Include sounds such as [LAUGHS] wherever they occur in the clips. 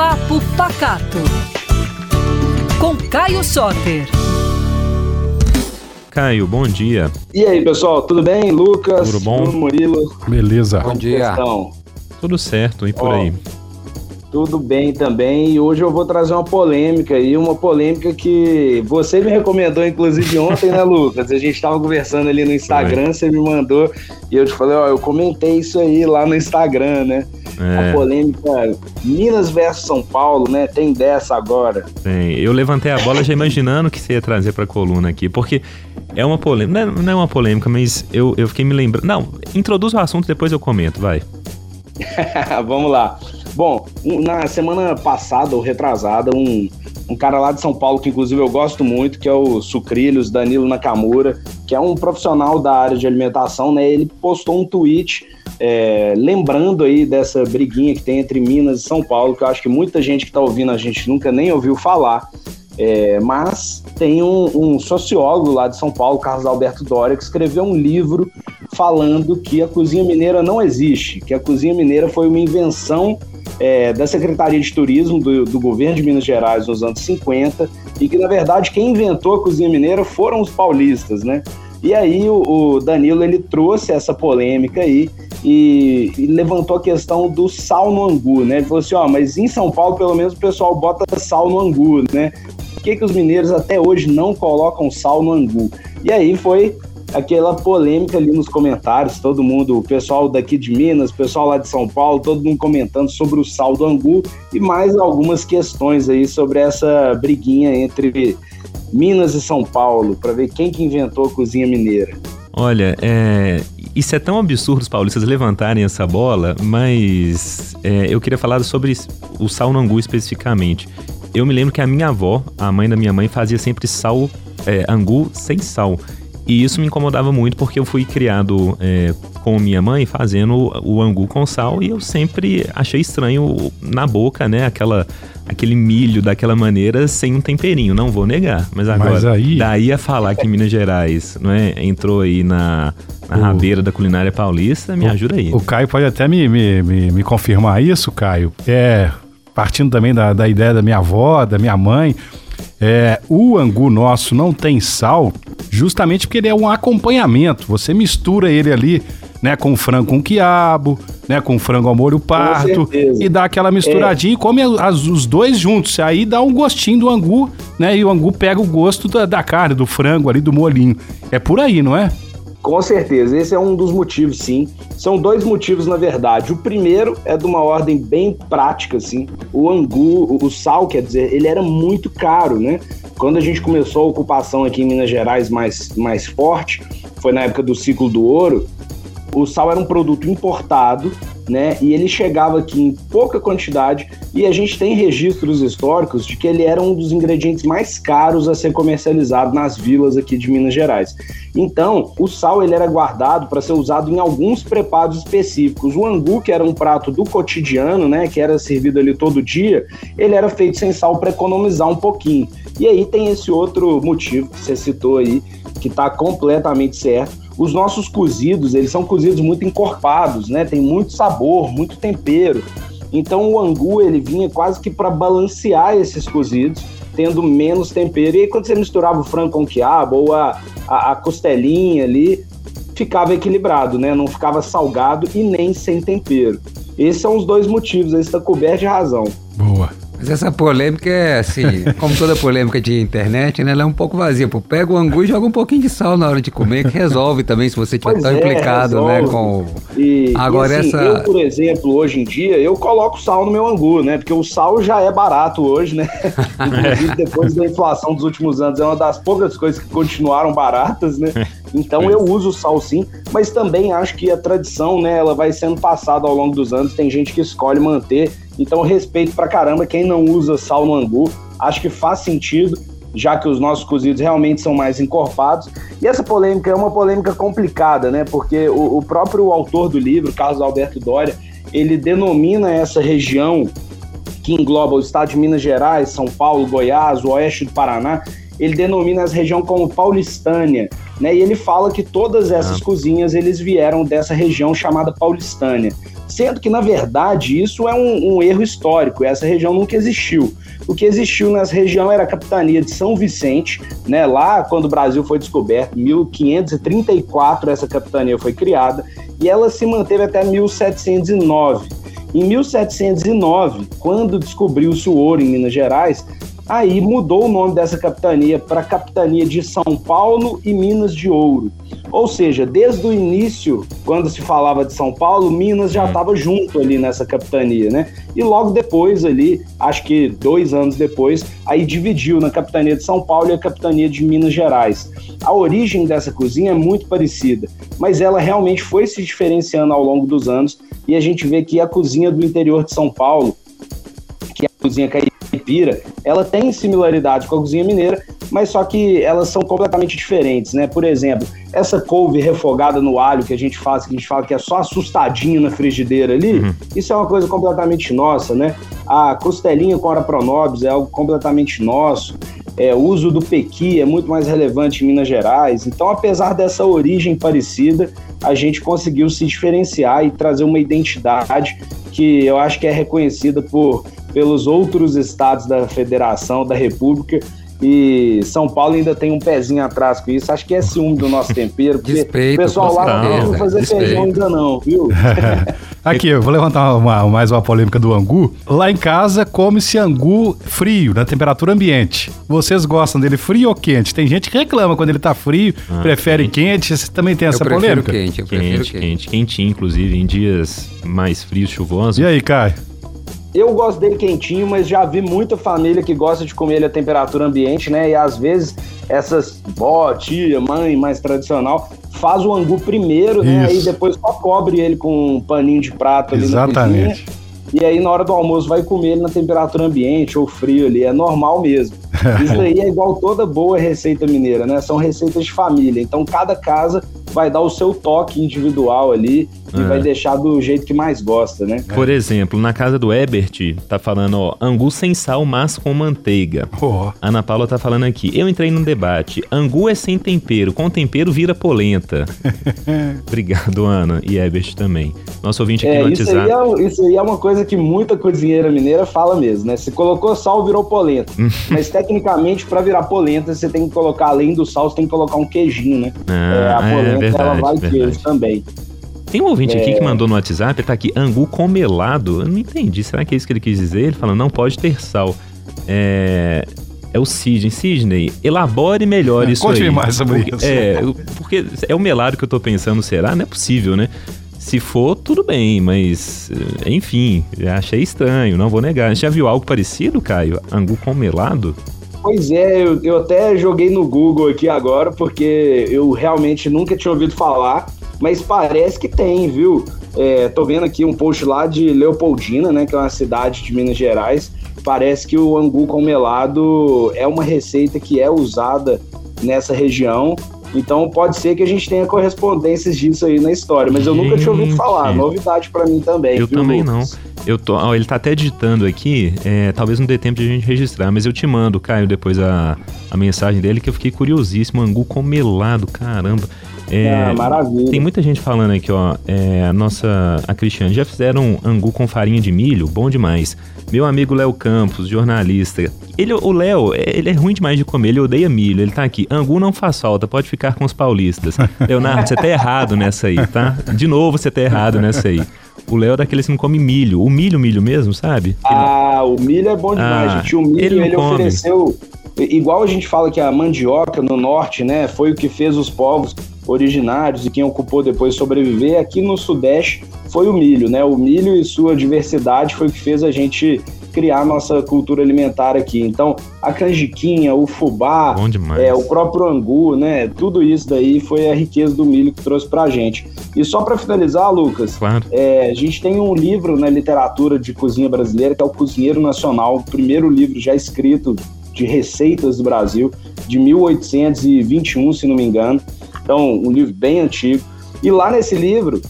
Papo Pacato. Com Caio Soter. Caio, bom dia. E aí, pessoal, tudo bem? Lucas, Tudo bom? Bruno Murilo. Beleza. Bom dia. Tudo certo, e por Ó, aí? Tudo bem também. E hoje eu vou trazer uma polêmica aí, uma polêmica que você me recomendou, inclusive, ontem, né, [LAUGHS] Lucas? A gente estava conversando ali no Instagram, você me mandou, e eu te falei, ó, eu comentei isso aí lá no Instagram, né? A É, polêmica Minas versus São Paulo, né? Tem dessa agora. bem, eu levantei a bola já imaginando que você ia trazer pra coluna aqui, porque é uma polêmica, não é, não é uma polêmica, mas eu, eu fiquei me lembrando. Não, introduz o assunto, depois eu comento, vai. [LAUGHS] Vamos lá. Bom, na semana passada ou retrasada, um, um cara lá de São Paulo, que inclusive eu gosto muito, que é o Sucrilhos, Danilo Nakamura, que é um profissional da área de alimentação, né? Ele postou um tweet é, lembrando aí dessa briguinha que tem entre Minas e São Paulo, que eu acho que muita gente que está ouvindo a gente nunca nem ouviu falar. É, mas tem um, um sociólogo lá de São Paulo, Carlos Alberto Doria, que escreveu um livro falando que a cozinha mineira não existe, que a cozinha mineira foi uma invenção é, da Secretaria de Turismo do, do governo de Minas Gerais nos anos 50 e que, na verdade, quem inventou a cozinha mineira foram os paulistas, né? E aí o, o Danilo ele trouxe essa polêmica aí e, e levantou a questão do sal no angu, né? Ele falou assim, ó, mas em São Paulo pelo menos o pessoal bota sal no angu, né? Por que, que os mineiros até hoje não colocam sal no angu? E aí foi aquela polêmica ali nos comentários, todo mundo, o pessoal daqui de Minas, o pessoal lá de São Paulo, todo mundo comentando sobre o sal do angu e mais algumas questões aí sobre essa briguinha entre Minas e São Paulo, para ver quem que inventou a cozinha mineira. Olha, é, isso é tão absurdo os paulistas levantarem essa bola, mas é, eu queria falar sobre o sal no angu especificamente. Eu me lembro que a minha avó, a mãe da minha mãe, fazia sempre sal, é, angu sem sal. E isso me incomodava muito porque eu fui criado é, com minha mãe fazendo o, o angu com sal e eu sempre achei estranho na boca, né? Aquela, aquele milho daquela maneira sem um temperinho, não vou negar. Mas agora, Mas aí- daí a falar que Minas Gerais não é, entrou aí na, na O- rabeira da culinária paulista, me ajuda aí. O Caio pode até me, me, me, me confirmar isso, Caio. É, partindo também da, da ideia da minha avó, da minha mãe, é, o angu nosso não tem sal, justamente porque ele é um acompanhamento. Você mistura ele ali, né, com frango com quiabo, né, com frango ao molho certeza. e dá aquela misturadinha e come as- os dois juntos. Aí dá um gostinho do angu, né, e o angu pega o gosto da, da carne, do frango ali, do molinho. É por aí, não é? Com certeza, esse é um dos motivos, sim. São dois motivos, na verdade. O primeiro é de uma ordem bem prática, assim. O angu, o- o sal, quer dizer, ele era muito caro, né? Quando a gente começou a ocupação aqui em Minas Gerais mais, mais forte, foi na época do ciclo do ouro, o sal era um produto importado, né? E ele chegava aqui em pouca quantidade e a gente tem registros históricos de que ele era um dos ingredientes mais caros a ser comercializado nas vilas aqui de Minas Gerais. Então, o sal ele era guardado para ser usado em alguns preparos específicos. O angu, que era um prato do cotidiano, né, que era servido ali todo dia, ele era feito sem sal para economizar um pouquinho. E aí tem esse outro motivo que você citou aí, que está completamente certo. Os nossos cozidos, eles são cozidos muito encorpados, né? Tem muito sabor, muito tempero. Então o angu, ele vinha quase que para balancear esses cozidos, tendo menos tempero. E aí quando você misturava o frango com o quiabo ou a, a, a costelinha ali, ficava equilibrado, né? Não ficava salgado e nem sem tempero. Esses são os dois motivos, aí está coberto de razão. Boa. Mas essa polêmica é assim, como toda polêmica de internet, né? Ela é um pouco vazia. Pô, pega o angu e joga um pouquinho de sal na hora de comer, que resolve também se você estiver Pois tão é, implicado, né? resolve. Com. E, Agora e assim, essa- eu, por exemplo, hoje em dia, eu coloco sal no meu angu, né? Porque o sal já é barato hoje, né? [LAUGHS] Inclusive, depois da inflação dos últimos anos, é uma das poucas coisas que continuaram baratas, né? Então eu uso o sal sim, mas também acho que a tradição, né, ela vai sendo passada ao longo dos anos, tem gente que escolhe manter, então respeito pra caramba quem não usa sal no angu, acho que faz sentido, já que os nossos cozidos realmente são mais encorpados. E essa polêmica é uma polêmica complicada, né? Porque o, o próprio autor do livro, Carlos Alberto Doria, ele denomina essa região que engloba o estado de Minas Gerais, São Paulo, Goiás, o oeste do Paraná, ele denomina essa região como Paulistânia. né? E ele fala que todas essas ah. cozinhas eles vieram dessa região chamada Paulistânia. Sendo que, na verdade, isso é um, um erro histórico, essa região nunca existiu. O que existiu nessa região era a capitania de São Vicente, né? Lá, quando o Brasil foi descoberto, 1534 essa capitania foi criada e ela se manteve até 1709. Em 1709, quando descobriu-se o ouro em Minas Gerais, Aí mudou o nome dessa capitania para Capitania de São Paulo e Minas de Ouro. Ou seja, desde o início, quando se falava de São Paulo, Minas já estava junto ali nessa capitania, né? E logo depois ali, acho que dois anos depois, aí dividiu na capitania de São Paulo e a capitania de Minas Gerais. A origem dessa cozinha é muito parecida, mas ela realmente foi se diferenciando ao longo dos anos e a gente vê que a cozinha do interior de São Paulo, que é a cozinha caipira, ela tem similaridade com a cozinha mineira, mas só que elas são completamente diferentes, né? Por exemplo, essa couve refogada no alho que a gente faz, que a gente fala que é só assustadinho na frigideira ali, uhum. isso é uma coisa completamente nossa, né? A costelinha com ora pronobis é algo completamente nosso. É, o uso do pequi é muito mais relevante em Minas Gerais. Então, apesar dessa origem parecida, a gente conseguiu se diferenciar e trazer uma identidade que eu acho que é reconhecida por pelos outros estados da federação, da república, e São Paulo ainda tem um pezinho atrás com isso. Acho que é ciúme do nosso tempero. Despeito, o pessoal lá não vai fazer despeito. feijão ainda não, viu? [LAUGHS] Aqui, eu vou levantar uma, mais uma polêmica do angu. Lá em casa come-se angu frio, na temperatura ambiente. Vocês gostam dele frio ou quente? Tem gente que reclama quando ele tá frio, ah, prefere quente. quente. Você também tem essa eu polêmica? Quente, eu quente, quente, quente, quentinho, inclusive, em dias mais frios, chuvosos. E aí, Caio? Eu gosto dele quentinho, mas já vi muita família que gosta de comer ele a temperatura ambiente, né? E às vezes essas vó, tia, mãe mais tradicional faz o angu primeiro, Isso. né? E depois só cobre ele com um paninho de prato ali Exatamente. na cozinha. E aí, na hora do almoço, vai comer ele na temperatura ambiente ou frio ali. É normal mesmo. [LAUGHS] Isso aí é igual toda boa receita mineira, né? São receitas de família. Então, cada casa vai dar o seu toque individual ali e é. vai deixar do jeito que mais gosta, né? Por exemplo, na casa do Ebert, tá falando, ó, angu sem sal, mas com manteiga. Oh. Ana Paula tá falando aqui, eu entrei num debate, angu é sem tempero, com tempero vira polenta. [LAUGHS] Obrigado, Ana, e Ebert também. Nosso ouvinte aqui é, no isso WhatsApp. Aí é, isso aí é uma coisa que muita cozinheira mineira fala mesmo, né? Se colocou sal, virou polenta. Mas tecnicamente, para virar polenta, você tem que colocar, além do sal, você tem que colocar um queijinho, né? Ah, é, a polenta, é verdade, ela vai queijo também. Tem um ouvinte é... aqui que é. mandou no WhatsApp, tá aqui, angu com melado. Eu não entendi, será que é isso que ele quis dizer? Ele falou, não pode ter sal. É, é o Sidney. Sidney, elabore melhor é, isso conte aí. mais sobre porque, isso. É, porque é o melado que eu tô pensando, será? Não é possível, né? Se for, tudo bem, mas eh, enfim, achei estranho, não vou negar. Já viu algo parecido, Caio? Angu com melado? Pois é, eu, eu até joguei no Google aqui agora, porque eu realmente nunca tinha ouvido falar mas parece que tem, viu? É, tô vendo aqui um post lá de Leopoldina, né, que é uma cidade de Minas Gerais. Parece que o angu com melado é uma receita que é usada nessa região. Então pode ser que a gente tenha correspondências disso aí na história, mas eu nunca tinha ouvido falar. Novidade para mim também. Eu viu, também Lucas? não. Eu tô, ó, ele tá até digitando aqui, é, talvez não dê tempo de a gente registrar, mas eu te mando, Caio, depois a, a mensagem dele, que eu fiquei curiosíssimo. Angu com melado, caramba. É, ah, maravilha. Tem muita gente falando aqui, ó. É, a nossa, a Cristiane, já fizeram angu com farinha de milho? Bom demais. Meu amigo Léo Campos, jornalista. Ele, o Léo, é, ele é ruim demais de comer, ele odeia milho. Ele tá aqui. Angu não faz falta, pode ficar com os paulistas. [LAUGHS] Leonardo, você tá errado nessa aí, tá? De novo você tá errado nessa aí. O Léo é daqueles que não come milho. O milho, milho mesmo, sabe? Ah, o milho é bom demais, ah, gente. O milho, ele, ele ofereceu. Igual a gente fala que a mandioca no norte, né, foi o que fez os povos originários e quem ocupou depois sobreviver, aqui no Sudeste foi o milho, né? O milho e sua diversidade foi o que fez a gente criar nossa cultura alimentar aqui. Então, a canjiquinha, o fubá, é, o próprio angu, né? Tudo isso daí foi a riqueza do milho que trouxe pra gente. E só para finalizar, Lucas, claro. é, a gente tem um livro na literatura de cozinha brasileira que é o Cozinheiro Nacional, o primeiro livro já escrito de receitas do Brasil, de 1821, se não me engano. Então, um livro bem antigo. E lá nesse livro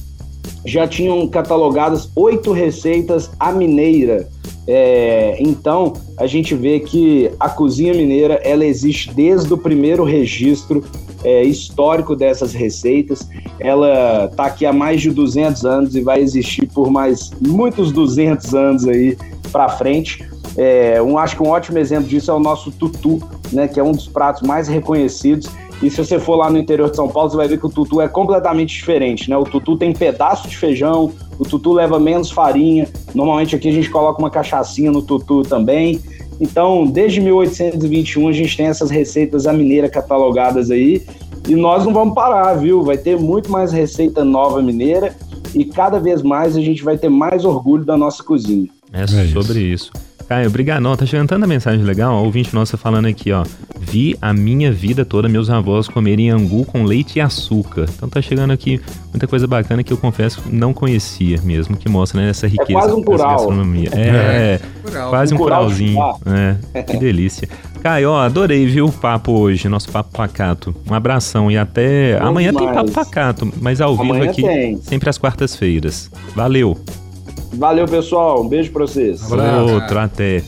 já tinham catalogadas oito receitas à mineira. É, então, a gente vê que a cozinha mineira ela existe desde o primeiro registro é, histórico dessas receitas. Ela está aqui há mais de 200 anos e vai existir por mais muitos 200 anos aí para frente. É, um, acho que um ótimo exemplo disso é o nosso tutu, né, que é um dos pratos mais reconhecidos. E se você for lá no interior de São Paulo, você vai ver que o tutu é completamente diferente, né? O tutu tem pedaço de feijão, o tutu leva menos farinha. Normalmente aqui a gente coloca uma cachaçinha no tutu também. Então, desde 1821 a gente tem essas receitas a mineira catalogadas aí. E nós não vamos parar, viu? Vai ter muito mais receita nova mineira e cada vez mais a gente vai ter mais orgulho da nossa cozinha. É, é sobre isso. Caio, obrigado. tá chegando tanta mensagem legal. O ouvinte nosso falando aqui, ó. Vi a minha vida toda meus avós comerem angu com leite e açúcar. Então tá chegando aqui muita coisa bacana que eu confesso não conhecia mesmo, que mostra né, essa é riqueza é quase um da gastronomia. [LAUGHS] É, é, quase um, um curalzinho. É, que delícia. Caio, ó, adorei, viu, o papo hoje, nosso papo pacato. Um abração e até. Bom amanhã demais. tem papo pacato, mas ao vivo aqui, tem. sempre às quartas-feiras. Valeu! Valeu, pessoal. Um beijo pra vocês. Outro, até.